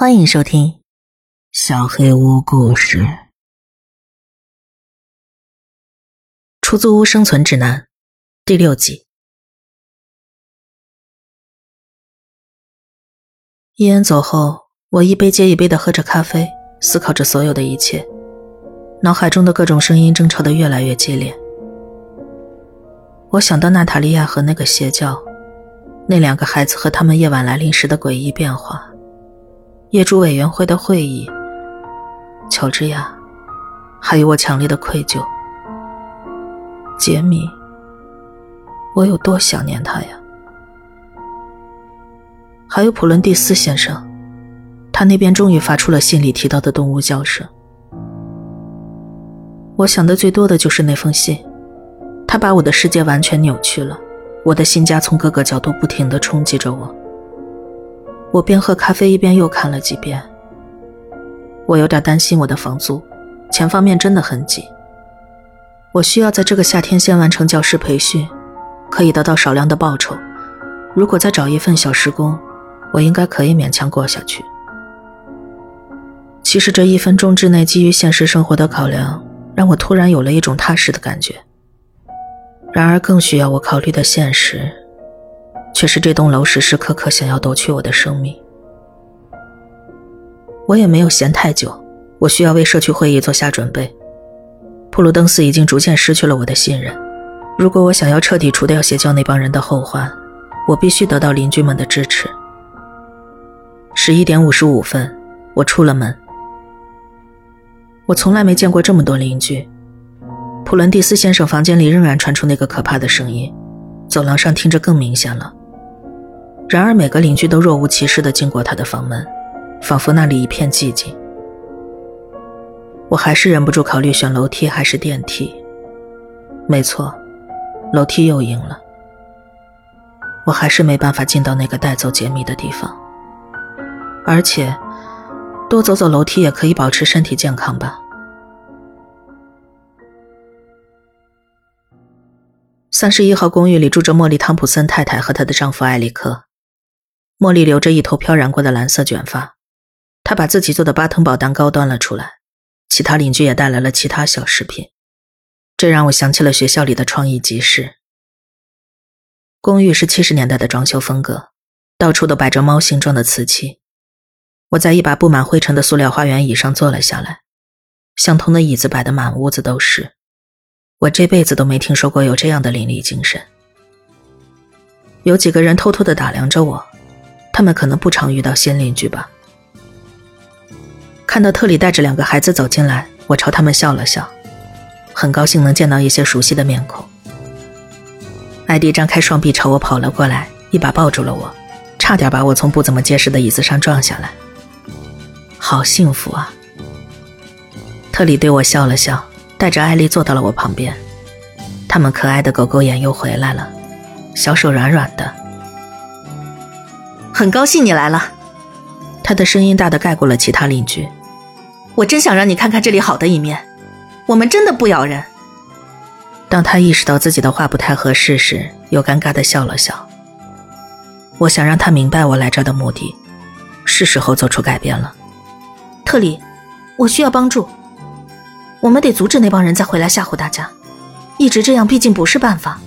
欢迎收听《小黑屋故事》《出租屋生存指南》第六集。伊恩走后，我一杯接一杯的喝着咖啡，思考着所有的一切，脑海中的各种声音争吵的越来越激烈。我想到娜塔莉亚和那个邪教，那两个孩子和他们夜晚来临时的诡异变化。业主委员会的会议，乔治亚，还有我强烈的愧疚。杰米，我有多想念他呀！还有普伦蒂斯先生，他那边终于发出了信里提到的动物叫声。我想的最多的就是那封信，他把我的世界完全扭曲了，我的新家从各个角度不停地冲击着我。我边喝咖啡一边又看了几遍。我有点担心我的房租，钱方面真的很紧。我需要在这个夏天先完成教师培训，可以得到少量的报酬。如果再找一份小时工，我应该可以勉强过下去。其实这一分钟之内，基于现实生活的考量，让我突然有了一种踏实的感觉。然而，更需要我考虑的现实。却是这栋楼时时刻刻想要夺去我的生命。我也没有闲太久，我需要为社区会议做下准备。普鲁登斯已经逐渐失去了我的信任。如果我想要彻底除掉邪教那帮人的后患，我必须得到邻居们的支持。十一点五十五分，我出了门。我从来没见过这么多邻居。普伦蒂斯先生房间里仍然传出那个可怕的声音，走廊上听着更明显了。然而，每个邻居都若无其事地经过他的房门，仿佛那里一片寂静。我还是忍不住考虑选楼梯还是电梯。没错，楼梯又赢了。我还是没办法进到那个带走杰米的地方。而且，多走走楼梯也可以保持身体健康吧。三十一号公寓里住着莫莉·汤普森太太和她的丈夫艾利克。茉莉留着一头飘然过的蓝色卷发，她把自己做的巴腾堡蛋糕端了出来，其他邻居也带来了其他小食品，这让我想起了学校里的创意集市。公寓是七十年代的装修风格，到处都摆着猫形状的瓷器。我在一把布满灰尘的塑料花园椅上坐了下来，相同的椅子摆得满屋子都是。我这辈子都没听说过有这样的邻里精神。有几个人偷偷地打量着我。他们可能不常遇到新邻居吧。看到特里带着两个孩子走进来，我朝他们笑了笑，很高兴能见到一些熟悉的面孔。艾迪张开双臂朝我跑了过来，一把抱住了我，差点把我从不怎么结实的椅子上撞下来。好幸福啊！特里对我笑了笑，带着艾丽坐到了我旁边。他们可爱的狗狗眼又回来了，小手软软的。很高兴你来了，他的声音大的盖过了其他邻居。我真想让你看看这里好的一面，我们真的不咬人。当他意识到自己的话不太合适时，又尴尬的笑了笑。我想让他明白我来这的目的，是时候做出改变了。特里，我需要帮助，我们得阻止那帮人再回来吓唬大家。一直这样毕竟不是办法。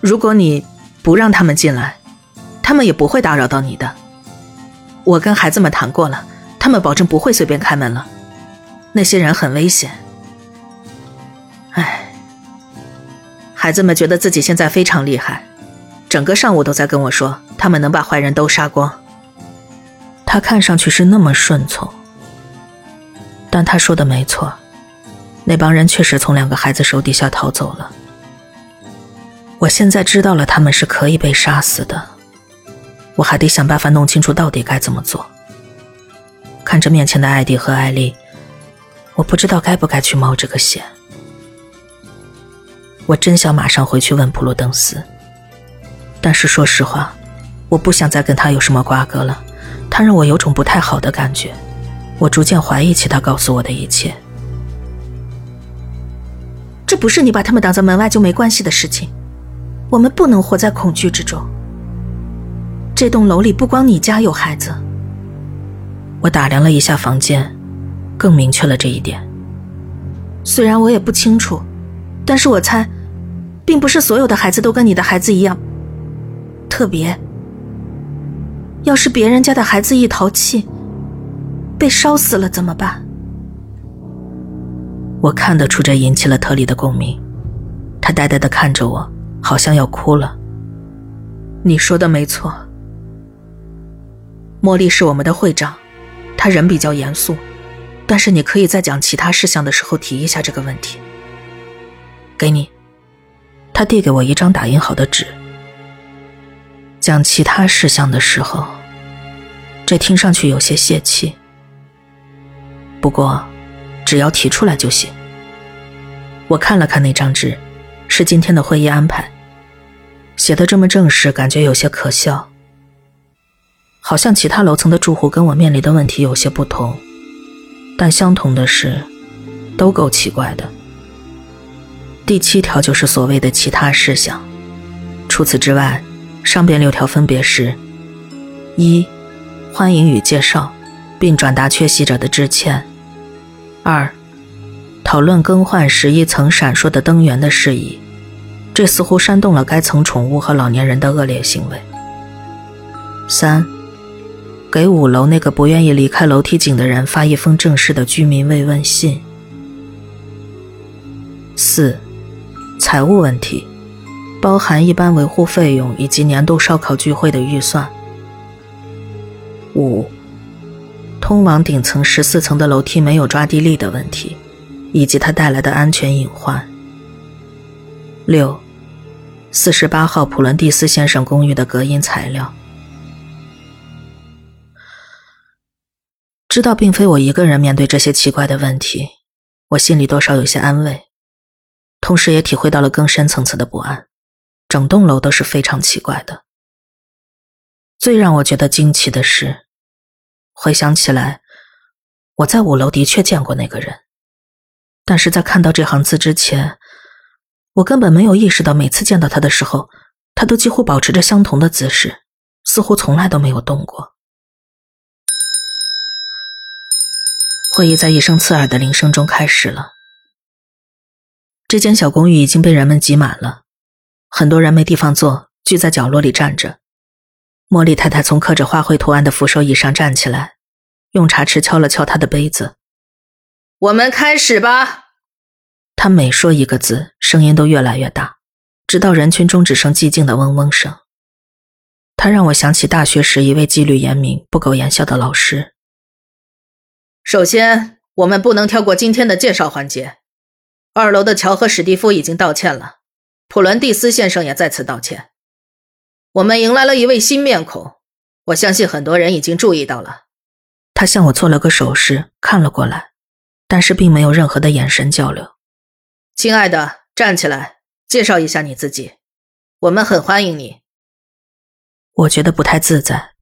如果你不让他们进来。他们也不会打扰到你的。我跟孩子们谈过了，他们保证不会随便开门了。那些人很危险。唉，孩子们觉得自己现在非常厉害，整个上午都在跟我说他们能把坏人都杀光。他看上去是那么顺从，但他说的没错，那帮人确实从两个孩子手底下逃走了。我现在知道了，他们是可以被杀死的。我还得想办法弄清楚到底该怎么做。看着面前的艾迪和艾丽，我不知道该不该去冒这个险。我真想马上回去问普鲁登斯，但是说实话，我不想再跟他有什么瓜葛了。他让我有种不太好的感觉，我逐渐怀疑起他告诉我的一切。这不是你把他们挡在门外就没关系的事情。我们不能活在恐惧之中。这栋楼里不光你家有孩子，我打量了一下房间，更明确了这一点。虽然我也不清楚，但是我猜，并不是所有的孩子都跟你的孩子一样特别。要是别人家的孩子一淘气，被烧死了怎么办？我看得出这引起了特里的共鸣，他呆呆的看着我，好像要哭了。你说的没错，茉莉是我们的会长，他人比较严肃，但是你可以在讲其他事项的时候提一下这个问题。给你，他递给我一张打印好的纸。讲其他事项的时候，这听上去有些泄气，不过。只要提出来就行。我看了看那张纸，是今天的会议安排，写的这么正式，感觉有些可笑。好像其他楼层的住户跟我面临的问题有些不同，但相同的是，都够奇怪的。第七条就是所谓的其他事项，除此之外，上边六条分别是：一、欢迎与介绍，并转达缺席者的致歉。二，讨论更换十一层闪烁的灯源的事宜，这似乎煽动了该层宠物和老年人的恶劣行为。三，给五楼那个不愿意离开楼梯井的人发一封正式的居民慰问信。四，财务问题，包含一般维护费用以及年度烧烤聚会的预算。五。通往顶层十四层的楼梯没有抓地力的问题，以及它带来的安全隐患。六，四十八号普伦蒂斯先生公寓的隔音材料。知道并非我一个人面对这些奇怪的问题，我心里多少有些安慰，同时也体会到了更深层次的不安。整栋楼都是非常奇怪的。最让我觉得惊奇的是。回想起来，我在五楼的确见过那个人，但是在看到这行字之前，我根本没有意识到，每次见到他的时候，他都几乎保持着相同的姿势，似乎从来都没有动过。会议在一声刺耳的铃声中开始了。这间小公寓已经被人们挤满了，很多人没地方坐，聚在角落里站着。茉莉太太从刻着花卉图案的扶手椅上站起来，用茶匙敲了敲她的杯子。我们开始吧。她每说一个字，声音都越来越大，直到人群中只剩寂静的嗡嗡声。她让我想起大学时一位纪律严明、不苟言笑的老师。首先，我们不能跳过今天的介绍环节。二楼的乔和史蒂夫已经道歉了，普伦蒂斯先生也再次道歉。我们迎来了一位新面孔，我相信很多人已经注意到了。他向我做了个手势，看了过来，但是并没有任何的眼神交流。亲爱的，站起来，介绍一下你自己。我们很欢迎你。我觉得不太自在，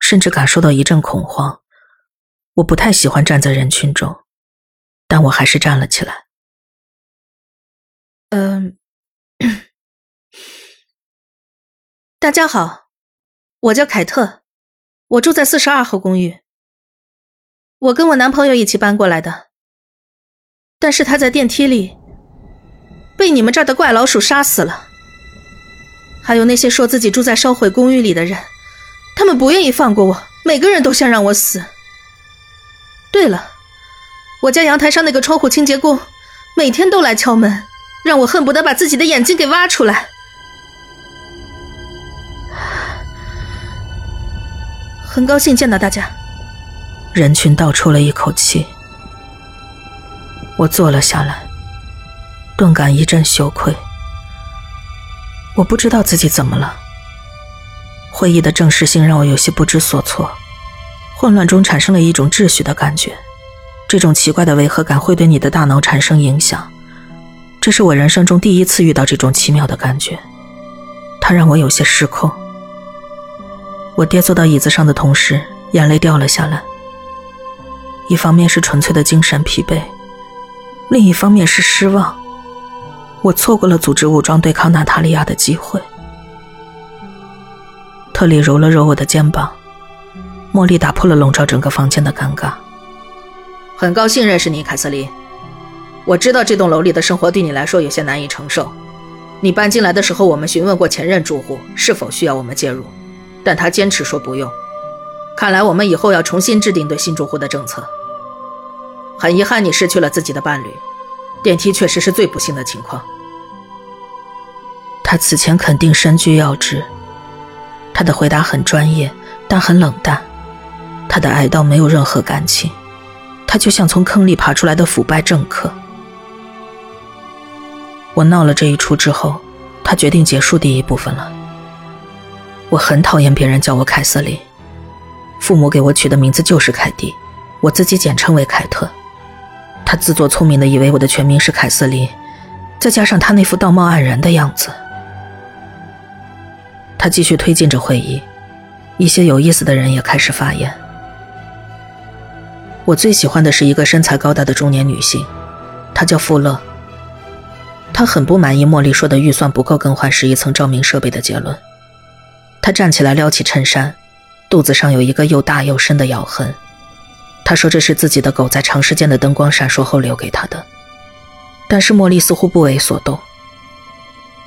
甚至感受到一阵恐慌。我不太喜欢站在人群中，但我还是站了起来。嗯。大家好，我叫凯特，我住在四十二号公寓。我跟我男朋友一起搬过来的，但是他在电梯里被你们这儿的怪老鼠杀死了。还有那些说自己住在烧毁公寓里的人，他们不愿意放过我，每个人都想让我死。对了，我家阳台上那个窗户清洁工每天都来敲门，让我恨不得把自己的眼睛给挖出来。很高兴见到大家。人群倒出了一口气。我坐了下来，顿感一阵羞愧。我不知道自己怎么了。会议的正式性让我有些不知所措，混乱中产生了一种秩序的感觉。这种奇怪的违和感会对你的大脑产生影响。这是我人生中第一次遇到这种奇妙的感觉，它让我有些失控。我跌坐到椅子上的同时，眼泪掉了下来。一方面是纯粹的精神疲惫，另一方面是失望。我错过了组织武装对抗娜塔莉亚的机会。特里揉了揉我的肩膀，茉莉打破了笼罩整个房间的尴尬。很高兴认识你，凯瑟琳。我知道这栋楼里的生活对你来说有些难以承受。你搬进来的时候，我们询问过前任住户是否需要我们介入，但他坚持说不用。看来我们以后要重新制定对新住户的政策。很遗憾，你失去了自己的伴侣。电梯确实是最不幸的情况。他此前肯定身居要职，他的回答很专业，但很冷淡。他的哀悼没有任何感情，他就像从坑里爬出来的腐败政客。我闹了这一出之后，他决定结束第一部分了。我很讨厌别人叫我凯瑟琳，父母给我取的名字就是凯蒂，我自己简称为凯特。他自作聪明的以为我的全名是凯瑟琳，再加上他那副道貌岸然的样子。他继续推进着会议，一些有意思的人也开始发言。我最喜欢的是一个身材高大的中年女性，她叫富勒。她很不满意茉莉说的预算不够更换十一层照明设备的结论。她站起来撩起衬衫，肚子上有一个又大又深的咬痕。她说这是自己的狗在长时间的灯光闪烁后留给她的。但是茉莉似乎不为所动。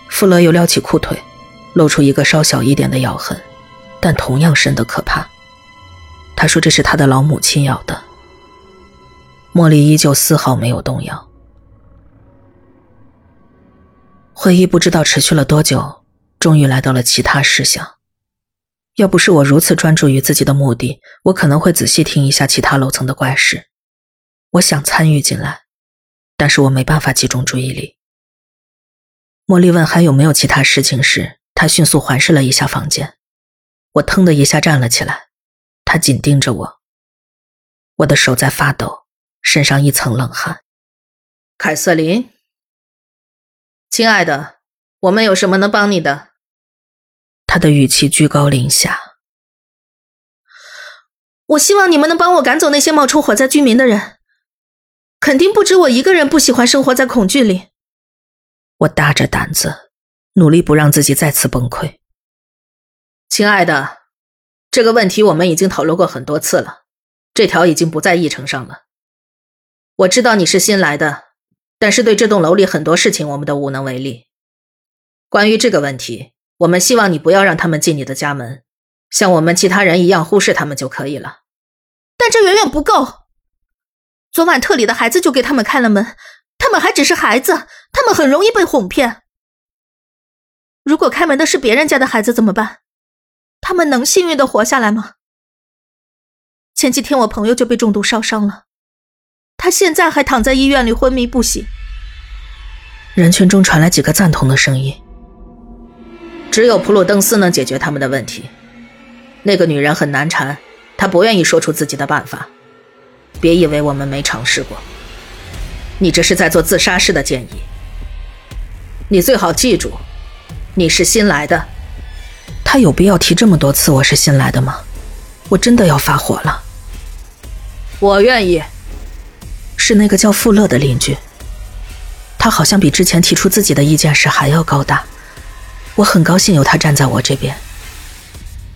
富勒又撩起裤腿。露出一个稍小一点的咬痕，但同样深的可怕。他说这是他的老母亲咬的。茉莉依旧丝毫没有动摇。会议不知道持续了多久，终于来到了其他事项。要不是我如此专注于自己的目的，我可能会仔细听一下其他楼层的怪事。我想参与进来，但是我没办法集中注意力。茉莉问还有没有其他事情时。他迅速环视了一下房间，我腾的一下站了起来，他紧盯着我，我的手在发抖，身上一层冷汗。凯瑟琳，亲爱的，我们有什么能帮你的？他的语气居高临下。我希望你们能帮我赶走那些冒充火灾居民的人，肯定不止我一个人不喜欢生活在恐惧里。我大着胆子。努力不让自己再次崩溃，亲爱的，这个问题我们已经讨论过很多次了，这条已经不在议程上了。我知道你是新来的，但是对这栋楼里很多事情我们都无能为力。关于这个问题，我们希望你不要让他们进你的家门，像我们其他人一样忽视他们就可以了。但这远远不够。昨晚特里的孩子就给他们开了门，他们还只是孩子，他们很容易被哄骗。如果开门的是别人家的孩子怎么办？他们能幸运的活下来吗？前几天我朋友就被中毒烧伤了，他现在还躺在医院里昏迷不醒。人群中传来几个赞同的声音。只有普鲁登斯能解决他们的问题。那个女人很难缠，她不愿意说出自己的办法。别以为我们没尝试过，你这是在做自杀式的建议。你最好记住。你是新来的，他有必要提这么多次我是新来的吗？我真的要发火了。我愿意。是那个叫富勒的邻居，他好像比之前提出自己的意见时还要高大。我很高兴有他站在我这边。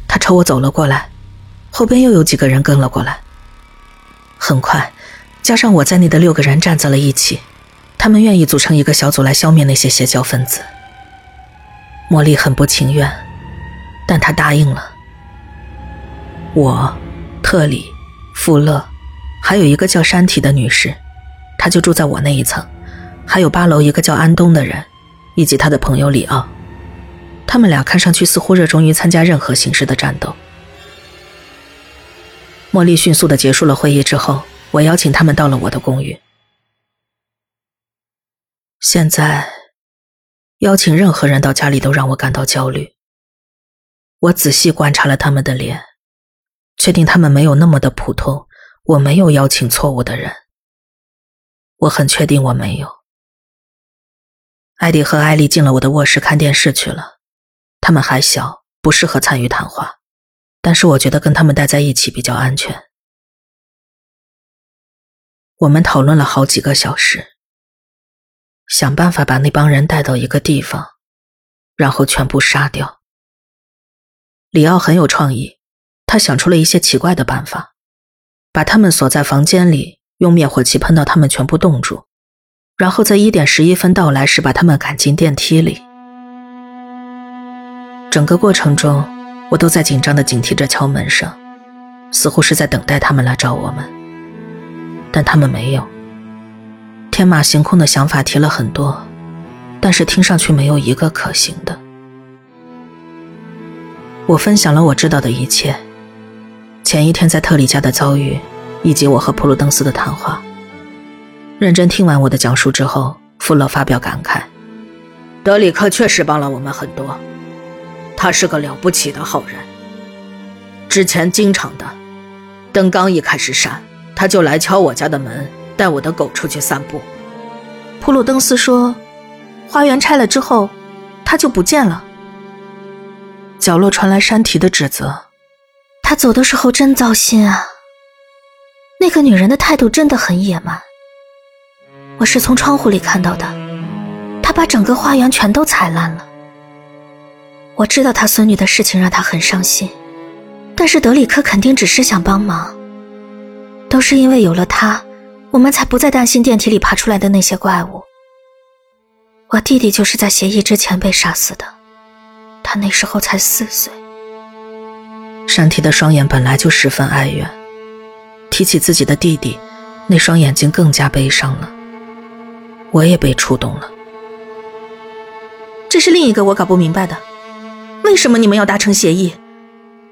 他朝我走了过来，后边又有几个人跟了过来。很快，加上我在内的六个人站在了一起，他们愿意组成一个小组来消灭那些邪教分子。茉莉很不情愿，但她答应了。我、特里、富勒，还有一个叫山体的女士，她就住在我那一层，还有八楼一个叫安东的人，以及他的朋友里奥。他们俩看上去似乎热衷于参加任何形式的战斗。茉莉迅速的结束了会议之后，我邀请他们到了我的公寓。现在。邀请任何人到家里都让我感到焦虑。我仔细观察了他们的脸，确定他们没有那么的普通。我没有邀请错误的人。我很确定我没有。艾迪和艾丽进了我的卧室看电视去了。他们还小，不适合参与谈话，但是我觉得跟他们待在一起比较安全。我们讨论了好几个小时。想办法把那帮人带到一个地方，然后全部杀掉。里奥很有创意，他想出了一些奇怪的办法，把他们锁在房间里，用灭火器喷到他们全部冻住，然后在一点十一分到来时把他们赶进电梯里。整个过程中，我都在紧张的警惕着敲门声，似乎是在等待他们来找我们，但他们没有。天马行空的想法提了很多，但是听上去没有一个可行的。我分享了我知道的一切。前一天在特里家的遭遇，以及我和普鲁登斯的谈话。认真听完我的讲述之后，富勒发表感慨：“德里克确实帮了我们很多，他是个了不起的好人。之前经常的，灯刚一开始闪，他就来敲我家的门，带我的狗出去散步。”普鲁登斯说：“花园拆了之后，他就不见了。”角落传来山提的指责。他走的时候真糟心啊！那个女人的态度真的很野蛮。我是从窗户里看到的，她把整个花园全都踩烂了。我知道他孙女的事情让他很伤心，但是德里克肯定只是想帮忙。都是因为有了他，我们才不再担心电梯里爬出来的那些怪物。我弟弟就是在协议之前被杀死的，他那时候才四岁。山提的双眼本来就十分哀怨，提起自己的弟弟，那双眼睛更加悲伤了。我也被触动了。这是另一个我搞不明白的：为什么你们要达成协议？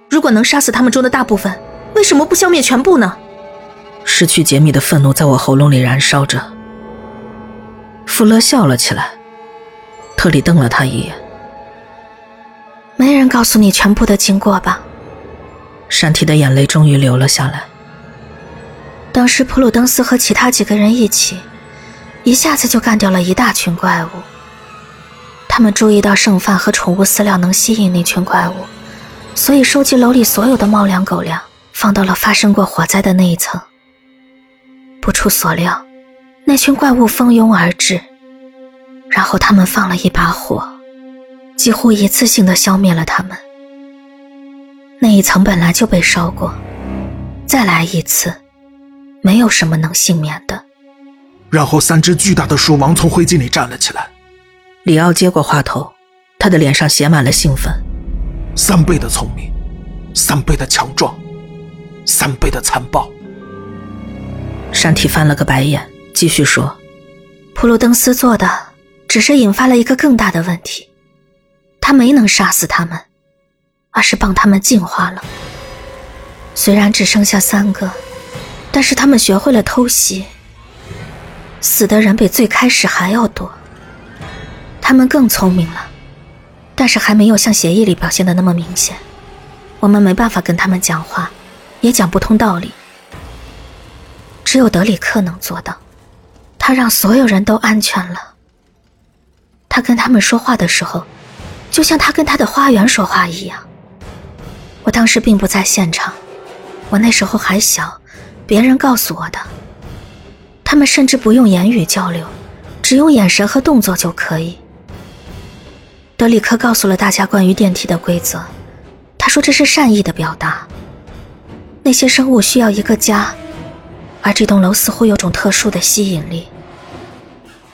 如果能杀死他们中的大部分，为什么不消灭全部呢？失去杰米的愤怒在我喉咙里燃烧着。富勒笑了起来，特里瞪了他一眼：“没人告诉你全部的经过吧？”山提的眼泪终于流了下来。当时普鲁登斯和其他几个人一起，一下子就干掉了一大群怪物。他们注意到剩饭和宠物饲料能吸引那群怪物，所以收集楼里所有的猫粮、狗粮，放到了发生过火灾的那一层。不出所料，那群怪物蜂拥而至，然后他们放了一把火，几乎一次性的消灭了他们。那一层本来就被烧过，再来一次，没有什么能幸免的。然后，三只巨大的鼠王从灰烬里站了起来。里奥接过话头，他的脸上写满了兴奋。三倍的聪明，三倍的强壮，三倍的残暴。山体翻了个白眼，继续说：“普鲁登斯做的，只是引发了一个更大的问题，他没能杀死他们。”而是帮他们进化了。虽然只剩下三个，但是他们学会了偷袭。死的人比最开始还要多。他们更聪明了，但是还没有像协议里表现的那么明显。我们没办法跟他们讲话，也讲不通道理。只有德里克能做到，他让所有人都安全了。他跟他们说话的时候，就像他跟他的花园说话一样。我当时并不在现场，我那时候还小，别人告诉我的。他们甚至不用言语交流，只用眼神和动作就可以。德里克告诉了大家关于电梯的规则，他说这是善意的表达。那些生物需要一个家，而这栋楼似乎有种特殊的吸引力。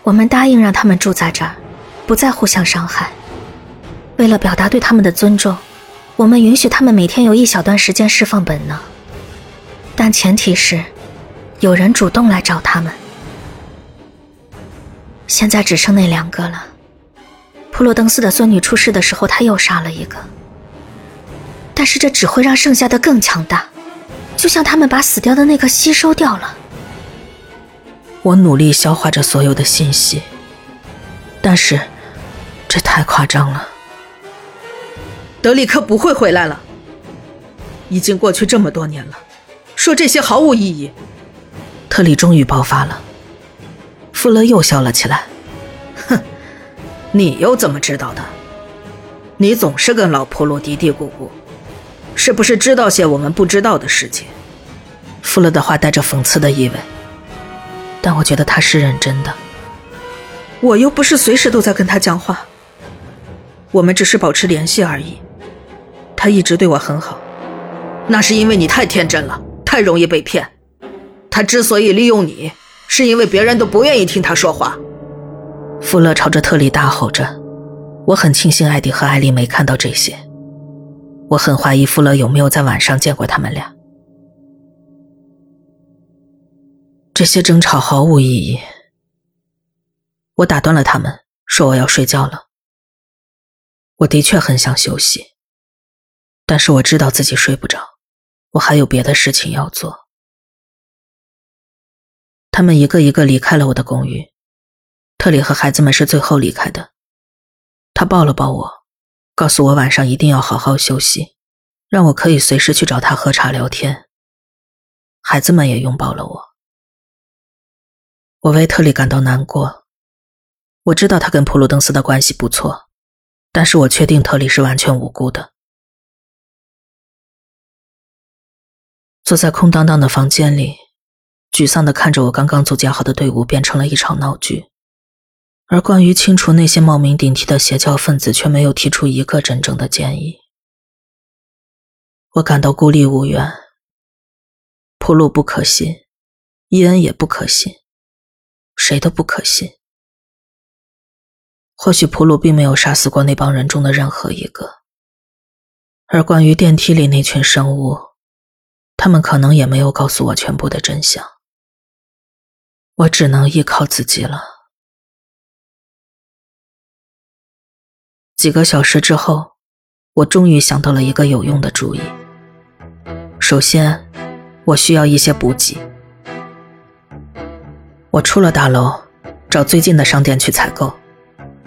我们答应让他们住在这儿，不再互相伤害。为了表达对他们的尊重。我们允许他们每天有一小段时间释放本能，但前提是有人主动来找他们。现在只剩那两个了。普罗登斯的孙女出事的时候，他又杀了一个，但是这只会让剩下的更强大，就像他们把死掉的那个吸收掉了。我努力消化着所有的信息，但是这太夸张了。德里克不会回来了。已经过去这么多年了，说这些毫无意义。特里终于爆发了。富勒又笑了起来，哼，你又怎么知道的？你总是跟老婆罗嘀嘀咕咕，是不是知道些我们不知道的事情？富勒的话带着讽刺的意味，但我觉得他是认真的。我又不是随时都在跟他讲话，我们只是保持联系而已。他一直对我很好，那是因为你太天真了，太容易被骗。他之所以利用你，是因为别人都不愿意听他说话。富勒朝着特里大吼着。我很庆幸艾迪和艾丽没看到这些。我很怀疑富勒有没有在晚上见过他们俩。这些争吵毫无意义。我打断了他们，说我要睡觉了。我的确很想休息，但是我知道自己睡不着，我还有别的事情要做。他们一个一个离开了我的公寓，特里和孩子们是最后离开的。他抱了抱我，告诉我晚上一定要好好休息，让我可以随时去找他喝茶聊天。孩子们也拥抱了我。我为特里感到难过。我知道他跟普鲁登斯的关系不错，但是我确定特里是完全无辜的。坐在空荡荡的房间里，沮丧的看着我刚刚组建好的队伍变成了一场闹剧。而关于清除那些冒名顶替的邪教分子，却没有提出一个真正的建议。我感到孤立无援。普鲁不可信，伊恩也不可信，谁都不可信。或许普鲁并没有杀死过那帮人中的任何一个。而关于电梯里那群生物，他们可能也没有告诉我全部的真相。我只能依靠自己了。几个小时之后，我终于想到了一个有用的主意。首先，我需要一些补给。我出了大楼，找最近的商店去采购。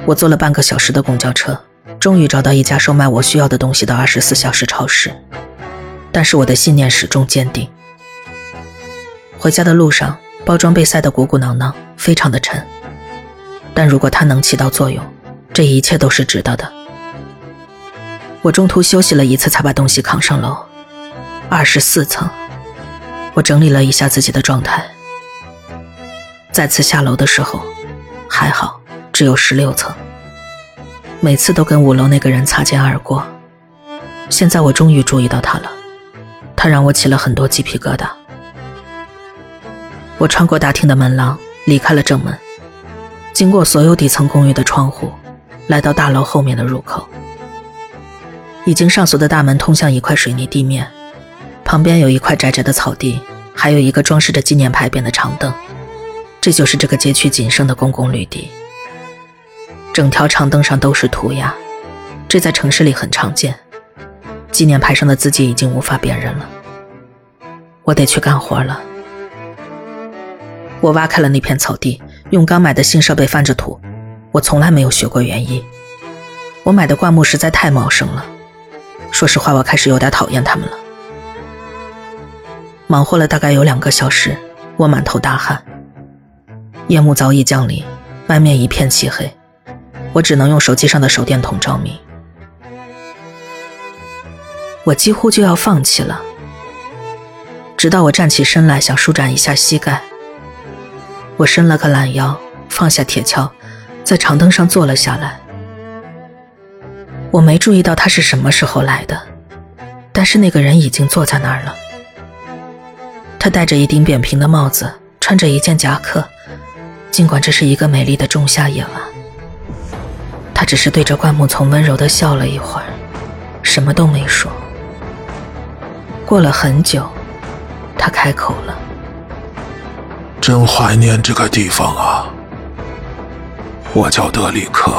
我坐了半个小时的公交车，终于找到一家售卖我需要的东西的二十四小时超市。但是我的信念始终坚定。回家的路上，包装被塞得鼓鼓囊囊，非常的沉。但如果它能起到作用，这一切都是值得的。我中途休息了一次，才把东西扛上楼。二十四层，我整理了一下自己的状态。再次下楼的时候，还好只有十六层。每次都跟五楼那个人擦肩而过。现在我终于注意到他了，他让我起了很多鸡皮疙瘩。我穿过大厅的门廊，离开了正门，经过所有底层公寓的窗户。来到大楼后面的入口，已经上锁的大门通向一块水泥地面，旁边有一块窄窄的草地，还有一个装饰着纪念牌匾的长凳。这就是这个街区仅剩的公共绿地。整条长凳上都是涂鸦，这在城市里很常见。纪念牌上的字迹已经无法辨认了。我得去干活了。我挖开了那片草地，用刚买的新设备翻着土。我从来没有学过园艺，我买的灌木实在太茂盛了。说实话，我开始有点讨厌它们了。忙活了大概有两个小时，我满头大汗。夜幕早已降临，外面一片漆黑，我只能用手机上的手电筒照明。我几乎就要放弃了，直到我站起身来，想舒展一下膝盖。我伸了个懒腰，放下铁锹。在长凳上坐了下来，我没注意到他是什么时候来的，但是那个人已经坐在那儿了。他戴着一顶扁平的帽子，穿着一件夹克，尽管这是一个美丽的仲夏夜晚，他只是对着灌木丛温柔地笑了一会儿，什么都没说。过了很久，他开口了：“真怀念这个地方啊。”我叫德里克。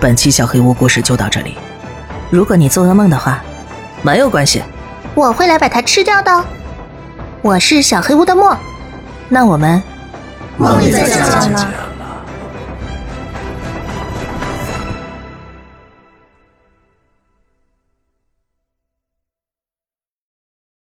本期小黑屋故事就到这里。如果你做噩梦的话，没有关系，我会来把它吃掉的。我是小黑屋的墨，那我们梦里再见了。